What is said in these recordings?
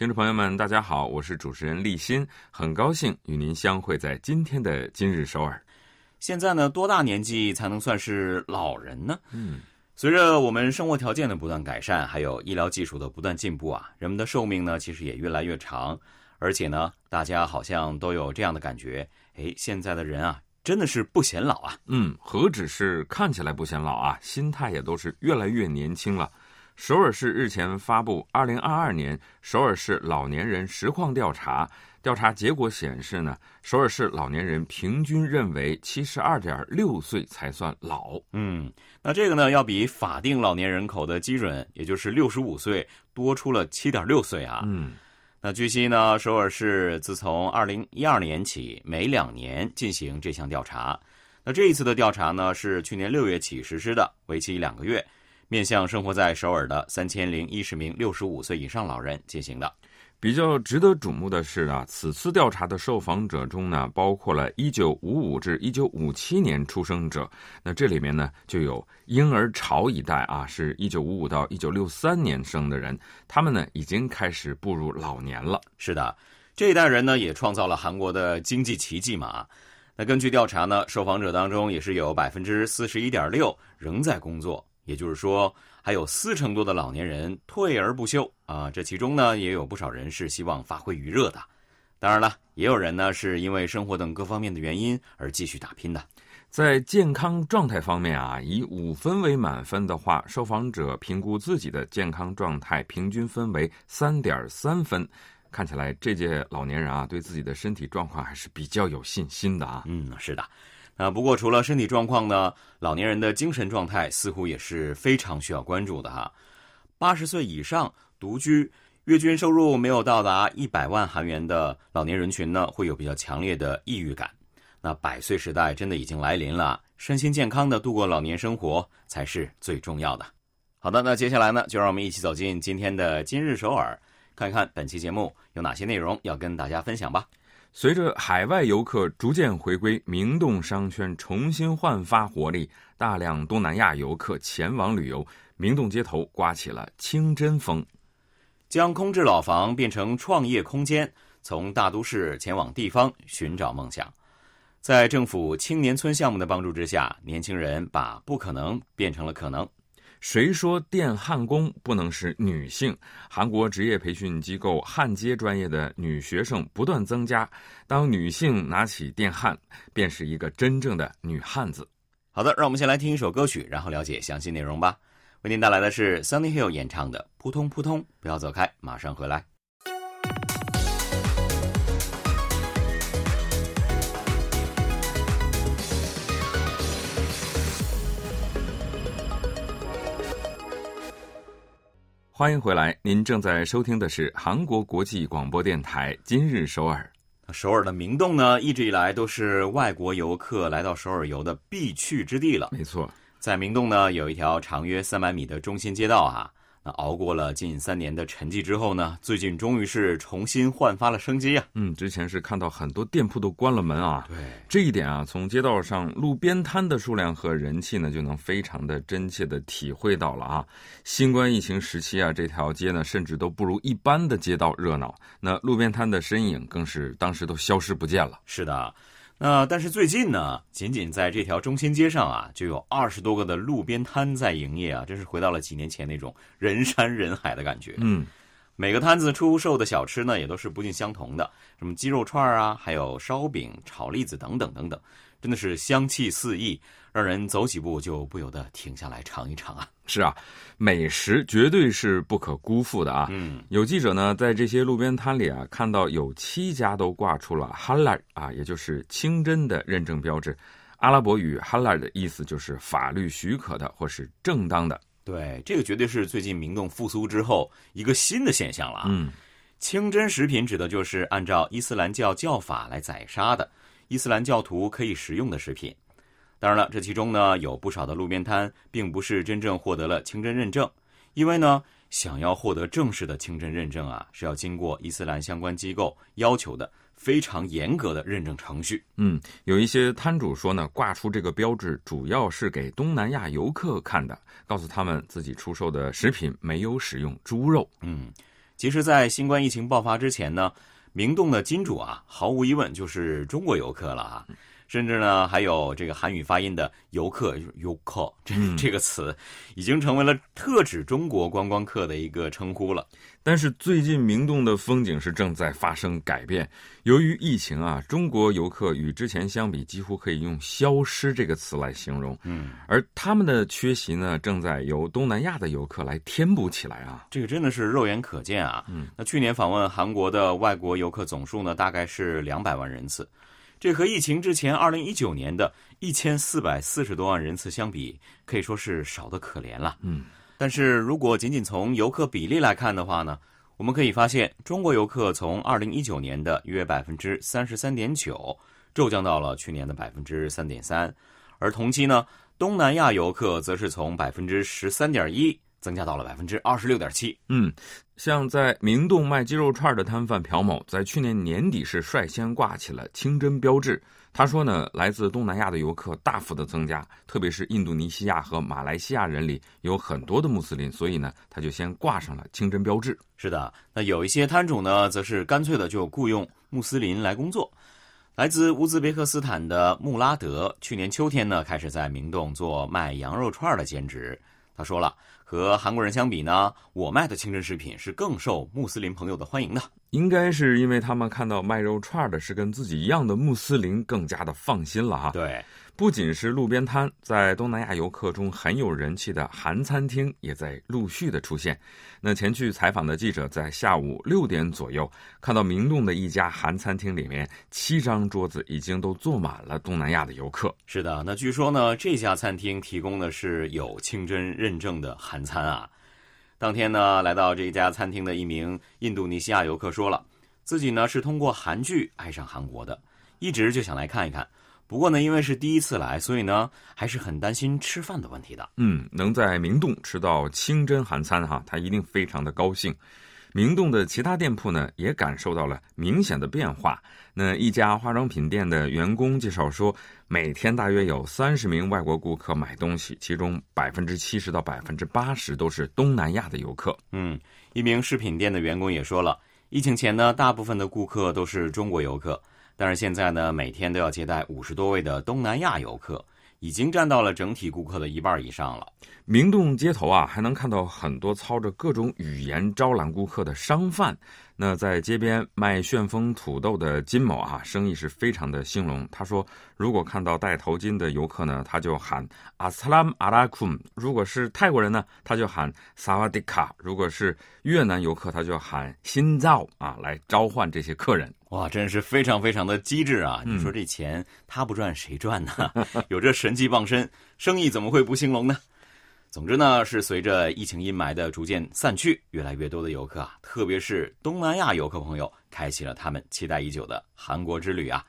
听众朋友们，大家好，我是主持人立新，很高兴与您相会在今天的今日首尔。现在呢，多大年纪才能算是老人呢？嗯，随着我们生活条件的不断改善，还有医疗技术的不断进步啊，人们的寿命呢，其实也越来越长。而且呢，大家好像都有这样的感觉，哎，现在的人啊，真的是不显老啊。嗯，何止是看起来不显老啊，心态也都是越来越年轻了。首尔市日前发布二零二二年首尔市老年人实况调查，调查结果显示呢，首尔市老年人平均认为七十二点六岁才算老。嗯，那这个呢，要比法定老年人口的基准，也就是六十五岁，多出了七点六岁啊。嗯，那据悉呢，首尔市自从二零一二年起，每两年进行这项调查。那这一次的调查呢，是去年六月起实施的，为期两个月。面向生活在首尔的三千零一十名六十五岁以上老人进行的。比较值得瞩目的是啊，此次调查的受访者中呢，包括了一九五五至一九五七年出生者。那这里面呢，就有婴儿潮一代啊，是一九五五到一九六三年生的人，他们呢已经开始步入老年了。是的，这一代人呢也创造了韩国的经济奇迹嘛。那根据调查呢，受访者当中也是有百分之四十一点六仍在工作。也就是说，还有四成多的老年人退而不休啊！这其中呢，也有不少人是希望发挥余热的。当然了，也有人呢是因为生活等各方面的原因而继续打拼的。在健康状态方面啊，以五分为满分的话，受访者评估自己的健康状态平均分为三点三分。看起来这届老年人啊，对自己的身体状况还是比较有信心的啊。嗯，是的。啊，不过除了身体状况呢，老年人的精神状态似乎也是非常需要关注的哈。八十岁以上独居、月均收入没有到达一百万韩元的老年人群呢，会有比较强烈的抑郁感。那百岁时代真的已经来临了，身心健康的度过老年生活才是最重要的。好的，那接下来呢，就让我们一起走进今天的今日首尔，看一看本期节目有哪些内容要跟大家分享吧。随着海外游客逐渐回归，明洞商圈重新焕发活力，大量东南亚游客前往旅游，明洞街头刮起了清真风。将空置老房变成创业空间，从大都市前往地方寻找梦想。在政府青年村项目的帮助之下，年轻人把不可能变成了可能。谁说电焊工不能是女性？韩国职业培训机构焊接专业的女学生不断增加。当女性拿起电焊，便是一个真正的女汉子。好的，让我们先来听一首歌曲，然后了解详细内容吧。为您带来的是 Sunny Hill 演唱的《扑通扑通》，不要走开，马上回来。欢迎回来，您正在收听的是韩国国际广播电台今日首尔。首尔的明洞呢，一直以来都是外国游客来到首尔游的必去之地了。没错，在明洞呢，有一条长约三百米的中心街道啊。那熬过了近三年的沉寂之后呢，最近终于是重新焕发了生机啊！嗯，之前是看到很多店铺都关了门啊。对，这一点啊，从街道上路边摊的数量和人气呢，就能非常的真切的体会到了啊。新冠疫情时期啊，这条街呢，甚至都不如一般的街道热闹，那路边摊的身影更是当时都消失不见了。是的。那但是最近呢，仅仅在这条中心街上啊，就有二十多个的路边摊在营业啊，真是回到了几年前那种人山人海的感觉。嗯，每个摊子出售的小吃呢，也都是不尽相同的，什么鸡肉串啊，还有烧饼、炒栗子等等等等。真的是香气四溢，让人走几步就不由得停下来尝一尝啊！是啊，美食绝对是不可辜负的啊！嗯，有记者呢在这些路边摊里啊，看到有七家都挂出了 “halal” 啊，也就是清真的认证标志。阿拉伯语 “halal” 的意思就是法律许可的或是正当的。对，这个绝对是最近明洞复苏之后一个新的现象了啊！嗯。清真食品指的就是按照伊斯兰教教法来宰杀的伊斯兰教徒可以食用的食品。当然了，这其中呢有不少的路边摊并不是真正获得了清真认证，因为呢，想要获得正式的清真认证啊，是要经过伊斯兰相关机构要求的非常严格的认证程序。嗯，有一些摊主说呢，挂出这个标志主要是给东南亚游客看的，告诉他们自己出售的食品没有使用猪肉。嗯，其实，在新冠疫情爆发之前呢，明洞的金主啊，毫无疑问就是中国游客了啊。甚至呢，还有这个韩语发音的“游客”游客这这个词，已经成为了特指中国观光客的一个称呼了。但是最近明洞的风景是正在发生改变。由于疫情啊，中国游客与之前相比，几乎可以用“消失”这个词来形容。嗯，而他们的缺席呢，正在由东南亚的游客来填补起来啊。这个真的是肉眼可见啊。嗯，那去年访问韩国的外国游客总数呢，大概是两百万人次。这和疫情之前二零一九年的一千四百四十多万人次相比，可以说是少得可怜了。嗯，但是如果仅仅从游客比例来看的话呢，我们可以发现，中国游客从二零一九年的约百分之三十三点九，骤降到了去年的百分之三点三，而同期呢，东南亚游客则是从百分之十三点一。增加到了百分之二十六点七。嗯，像在明洞卖鸡肉串的摊贩朴某，在去年年底是率先挂起了清真标志。他说呢，来自东南亚的游客大幅的增加，特别是印度尼西亚和马来西亚人里有很多的穆斯林，所以呢，他就先挂上了清真标志。是的，那有一些摊主呢，则是干脆的就雇佣穆斯林来工作。来自乌兹别克斯坦的穆拉德，去年秋天呢，开始在明洞做卖羊肉串的兼职。他说了。和韩国人相比呢，我卖的清真食品是更受穆斯林朋友的欢迎的。应该是因为他们看到卖肉串的是跟自己一样的穆斯林，更加的放心了哈。对。不仅是路边摊，在东南亚游客中很有人气的韩餐厅也在陆续的出现。那前去采访的记者在下午六点左右看到明洞的一家韩餐厅里面，七张桌子已经都坐满了东南亚的游客。是的，那据说呢，这家餐厅提供的是有清真认证的韩餐啊。当天呢，来到这家餐厅的一名印度尼西亚游客说了，自己呢是通过韩剧爱上韩国的，一直就想来看一看。不过呢，因为是第一次来，所以呢还是很担心吃饭的问题的。嗯，能在明洞吃到清真韩餐哈，他一定非常的高兴。明洞的其他店铺呢，也感受到了明显的变化。那一家化妆品店的员工介绍说，每天大约有三十名外国顾客买东西，其中百分之七十到百分之八十都是东南亚的游客。嗯，一名饰品店的员工也说了，疫情前呢，大部分的顾客都是中国游客。但是现在呢，每天都要接待五十多位的东南亚游客，已经占到了整体顾客的一半以上了。明洞街头啊，还能看到很多操着各种语言招揽顾客的商贩。那在街边卖旋风土豆的金某啊，生意是非常的兴隆。他说，如果看到戴头巾的游客呢，他就喊阿斯拉姆阿拉库姆；如果是泰国人呢，他就喊萨瓦迪卡；如果是越南游客，他就喊新造啊，来召唤这些客人。哇，真是非常非常的机智啊！你说这钱他不赚谁赚呢？有这神机傍身，生意怎么会不兴隆呢？总之呢，是随着疫情阴霾的逐渐散去，越来越多的游客啊，特别是东南亚游客朋友，开启了他们期待已久的韩国之旅啊。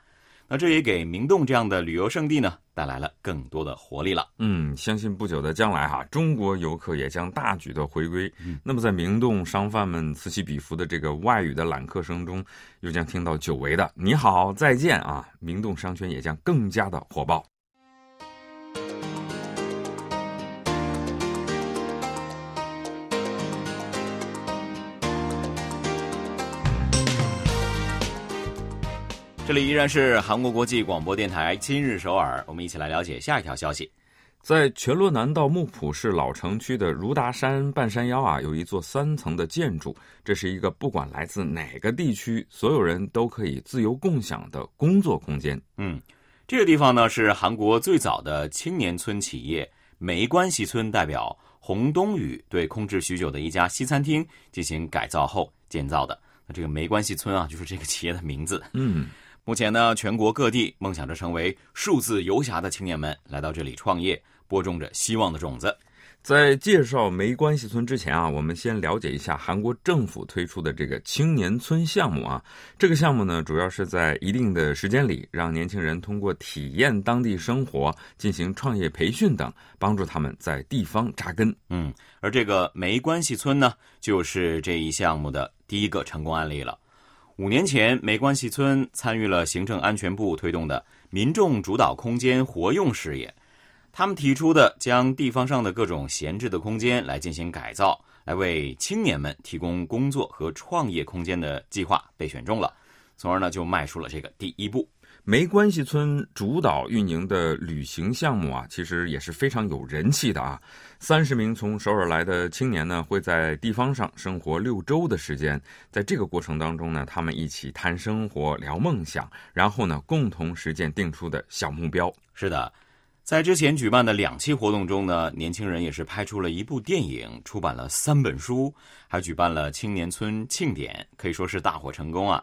那这也给明洞这样的旅游胜地呢，带来了更多的活力了。嗯，相信不久的将来哈，中国游客也将大举的回归。那么在明洞商贩们此起彼伏的这个外语的揽客声中，又将听到久违的“你好，再见”啊，明洞商圈也将更加的火爆。这里依然是韩国国际广播电台今日首尔，我们一起来了解下一条消息。在全罗南道木浦市老城区的如达山半山腰啊，有一座三层的建筑，这是一个不管来自哪个地区，所有人都可以自由共享的工作空间。嗯，这个地方呢是韩国最早的青年村企业没关系村代表洪东宇对空置许久的一家西餐厅进行改造后建造的。那这个没关系村啊，就是这个企业的名字。嗯。目前呢，全国各地梦想着成为数字游侠的青年们来到这里创业，播种着希望的种子。在介绍没关系村之前啊，我们先了解一下韩国政府推出的这个青年村项目啊。这个项目呢，主要是在一定的时间里，让年轻人通过体验当地生活、进行创业培训等，帮助他们在地方扎根。嗯，而这个没关系村呢，就是这一项目的第一个成功案例了。五年前，没关系村参与了行政安全部推动的民众主导空间活用事业。他们提出的将地方上的各种闲置的空间来进行改造，来为青年们提供工作和创业空间的计划被选中了，从而呢就迈出了这个第一步。没关系村主导运营的旅行项目啊，其实也是非常有人气的啊。三十名从首尔来的青年呢，会在地方上生活六周的时间，在这个过程当中呢，他们一起谈生活、聊梦想，然后呢，共同实践定出的小目标。是的。在之前举办的两期活动中呢，年轻人也是拍出了一部电影，出版了三本书，还举办了青年村庆典，可以说是大获成功啊。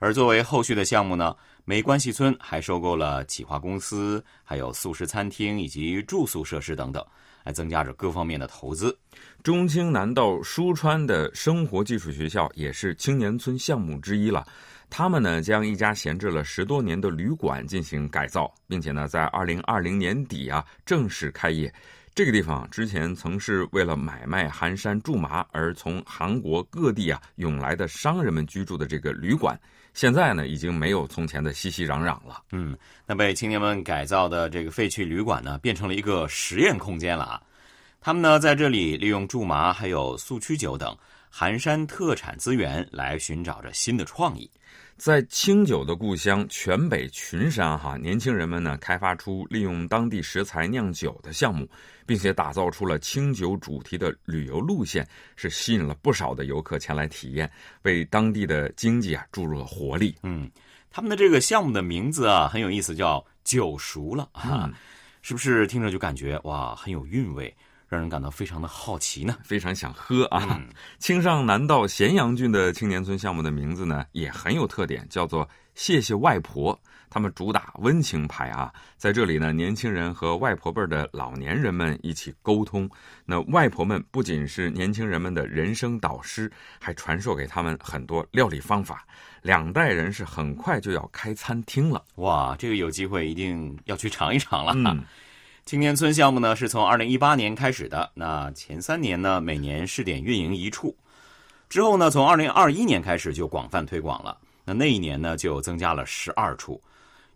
而作为后续的项目呢，没关系村还收购了企划公司，还有素食餐厅以及住宿设施等等，来增加着各方面的投资。中青南道书川的生活技术学校也是青年村项目之一了。他们呢将一家闲置了十多年的旅馆进行改造，并且呢在二零二零年底啊正式开业。这个地方之前曾是为了买卖寒山苎麻而从韩国各地啊涌来的商人们居住的这个旅馆，现在呢已经没有从前的熙熙攘攘了。嗯，那被青年们改造的这个废弃旅馆呢，变成了一个实验空间了啊。他们呢在这里利用苎麻还有素曲酒等寒山特产资源来寻找着新的创意。在清酒的故乡全北群山，哈，年轻人们呢开发出利用当地食材酿酒的项目，并且打造出了清酒主题的旅游路线，是吸引了不少的游客前来体验，为当地的经济啊注入了活力。嗯，他们的这个项目的名字啊很有意思，叫“酒熟了”啊，是不是听着就感觉哇很有韵味？让人感到非常的好奇呢，非常想喝啊！青上南道咸阳郡的青年村项目的名字呢也很有特点，叫做“谢谢外婆”。他们主打温情牌啊，在这里呢，年轻人和外婆辈的老年人们一起沟通。那外婆们不仅是年轻人们的人生导师，还传授给他们很多料理方法。两代人是很快就要开餐厅了，哇！这个有机会一定要去尝一尝了。青年村项目呢，是从二零一八年开始的。那前三年呢，每年试点运营一处，之后呢，从二零二一年开始就广泛推广了。那那一年呢，就增加了十二处，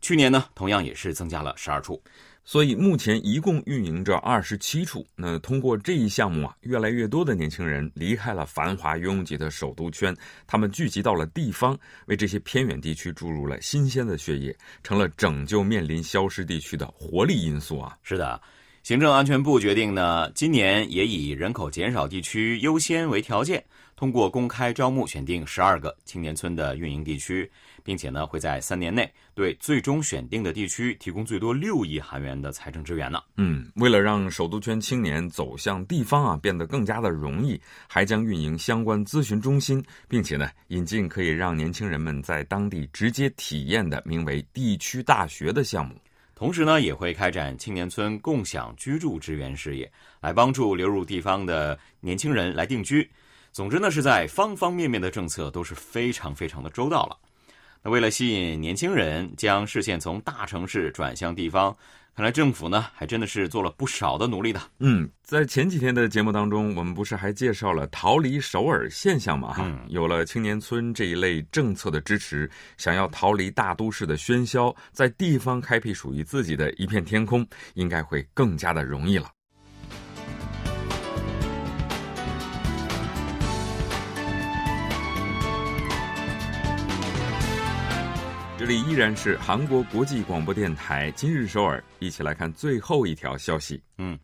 去年呢，同样也是增加了十二处。所以目前一共运营着二十七处。那通过这一项目啊，越来越多的年轻人离开了繁华拥挤的首都圈，他们聚集到了地方，为这些偏远地区注入了新鲜的血液，成了拯救面临消失地区的活力因素啊！是的，行政安全部决定呢，今年也以人口减少地区优先为条件，通过公开招募选定十二个青年村的运营地区。并且呢，会在三年内对最终选定的地区提供最多六亿韩元的财政支援呢。嗯，为了让首都圈青年走向地方啊变得更加的容易，还将运营相关咨询中心，并且呢，引进可以让年轻人们在当地直接体验的名为“地区大学”的项目。同时呢，也会开展青年村共享居住支援事业，来帮助流入地方的年轻人来定居。总之呢，是在方方面面的政策都是非常非常的周到了。那为了吸引年轻人将视线从大城市转向地方，看来政府呢还真的是做了不少的努力的。嗯，在前几天的节目当中，我们不是还介绍了逃离首尔现象嘛？哈，有了青年村这一类政策的支持，想要逃离大都市的喧嚣，在地方开辟属于自己的一片天空，应该会更加的容易了。这里依然是韩国国际广播电台今日首尔，一起来看最后一条消息。嗯，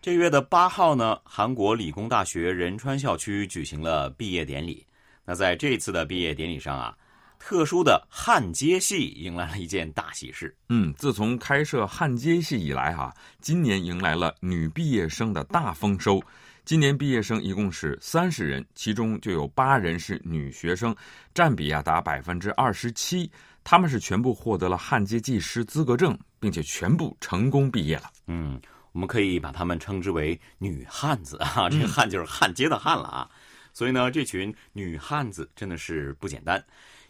这月的八号呢，韩国理工大学仁川校区举行了毕业典礼。那在这次的毕业典礼上啊，特殊的焊接系迎来了一件大喜事。嗯，自从开设焊接系以来哈，今年迎来了女毕业生的大丰收。今年毕业生一共是三十人，其中就有八人是女学生，占比啊达百分之二十七。他们是全部获得了焊接技师资格证，并且全部成功毕业了。嗯，我们可以把他们称之为女汉子啊，这个汉就是焊接的焊了啊。所以呢，这群女汉子真的是不简单，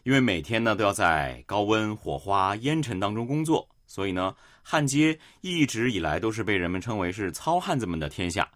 因为每天呢都要在高温、火花、烟尘当中工作，所以呢，焊接一直以来都是被人们称为是糙汉子们的天下。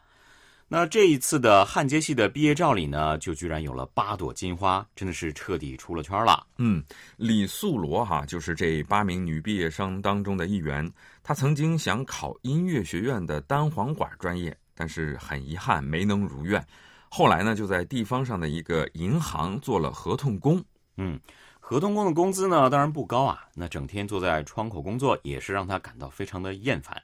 那这一次的焊接系的毕业照里呢，就居然有了八朵金花，真的是彻底出了圈了。嗯，李素罗哈就是这八名女毕业生当中的一员。她曾经想考音乐学院的单簧管专业，但是很遗憾没能如愿。后来呢，就在地方上的一个银行做了合同工。嗯，合同工的工资呢，当然不高啊。那整天坐在窗口工作，也是让他感到非常的厌烦。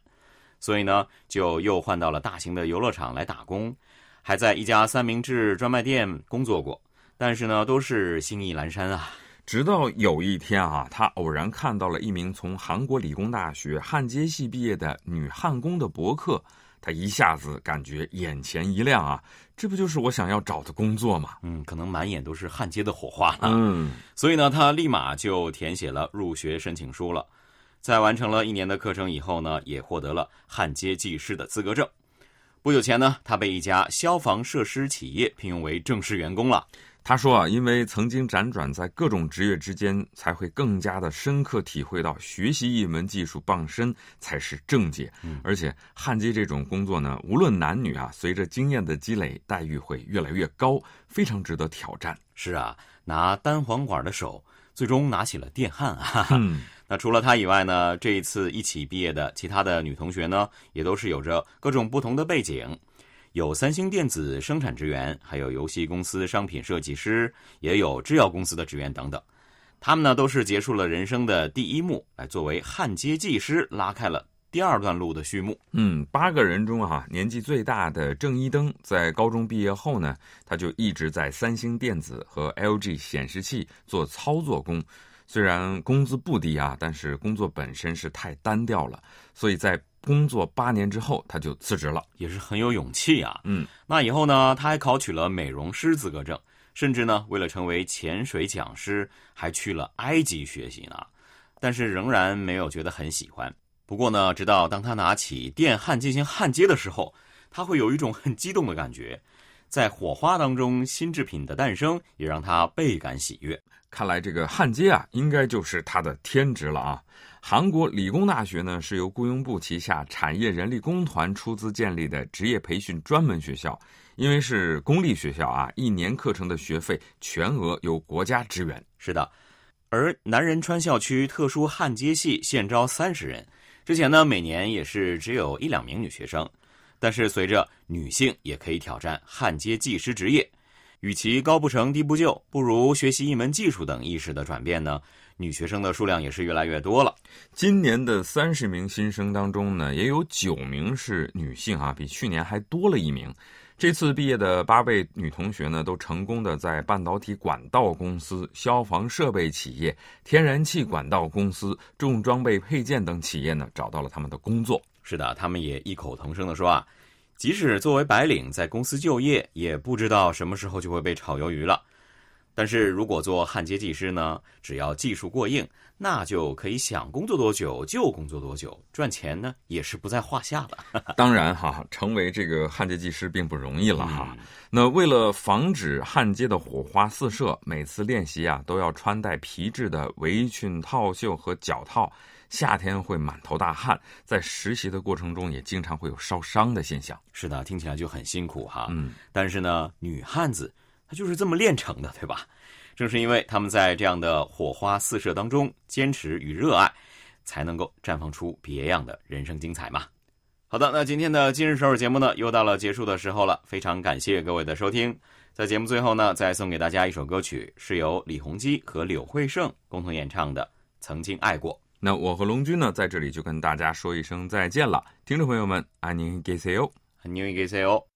所以呢，就又换到了大型的游乐场来打工，还在一家三明治专卖店工作过。但是呢，都是心意阑珊啊。直到有一天啊，他偶然看到了一名从韩国理工大学焊接系毕业的女焊工的博客，他一下子感觉眼前一亮啊，这不就是我想要找的工作吗？嗯，可能满眼都是焊接的火花。嗯，所以呢，他立马就填写了入学申请书了。在完成了一年的课程以后呢，也获得了焊接技师的资格证。不久前呢，他被一家消防设施企业聘用为正式员工了。他说啊，因为曾经辗转在各种职业之间，才会更加的深刻体会到学习一门技术傍身才是正解。而且焊接这种工作呢，无论男女啊，随着经验的积累，待遇会越来越高，非常值得挑战。是啊，拿单簧管的手，最终拿起了电焊啊。那除了他以外呢？这一次一起毕业的其他的女同学呢，也都是有着各种不同的背景，有三星电子生产职员，还有游戏公司商品设计师，也有制药公司的职员等等。他们呢，都是结束了人生的第一幕，来作为焊接技师拉开了第二段路的序幕。嗯，八个人中哈，年纪最大的郑一登，在高中毕业后呢，他就一直在三星电子和 LG 显示器做操作工。虽然工资不低啊，但是工作本身是太单调了，所以在工作八年之后，他就辞职了，也是很有勇气啊。嗯，那以后呢，他还考取了美容师资格证，甚至呢，为了成为潜水讲师，还去了埃及学习呢。但是仍然没有觉得很喜欢。不过呢，直到当他拿起电焊进行焊接的时候，他会有一种很激动的感觉，在火花当中，新制品的诞生也让他倍感喜悦。看来这个焊接啊，应该就是他的天职了啊！韩国理工大学呢，是由雇佣部旗下产业人力工团出资建立的职业培训专门学校。因为是公立学校啊，一年课程的学费全额由国家支援。是的，而南仁川校区特殊焊接系现招三十人，之前呢每年也是只有一两名女学生，但是随着女性也可以挑战焊接技师职业。与其高不成低不就，不如学习一门技术等意识的转变呢？女学生的数量也是越来越多了。今年的三十名新生当中呢，也有九名是女性啊，比去年还多了一名。这次毕业的八位女同学呢，都成功的在半导体管道公司、消防设备企业、天然气管道公司、重装备配件等企业呢，找到了他们的工作。是的，他们也异口同声的说啊。即使作为白领在公司就业，也不知道什么时候就会被炒鱿鱼了。但是如果做焊接技师呢，只要技术过硬，那就可以想工作多久就工作多久，赚钱呢也是不在话下的。当然哈，成为这个焊接技师并不容易了哈。那为了防止焊接的火花四射，每次练习啊都要穿戴皮质的围裙套袖和脚套。夏天会满头大汗，在实习的过程中也经常会有烧伤的现象。是的，听起来就很辛苦哈。嗯，但是呢，女汉子她就是这么练成的，对吧？正是因为他们在这样的火花四射当中坚持与热爱，才能够绽放出别样的人生精彩嘛。好的，那今天的今日首尔节目呢，又到了结束的时候了。非常感谢各位的收听，在节目最后呢，再送给大家一首歌曲，是由李弘基和柳惠胜共同演唱的《曾经爱过》。那我和龙君呢，在这里就跟大家说一声再见了，听众朋友们，안녕히계세 요， 안녕히계세 요。